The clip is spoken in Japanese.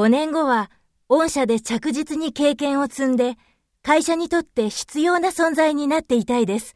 5年後は、御社で着実に経験を積んで、会社にとって必要な存在になっていたいです。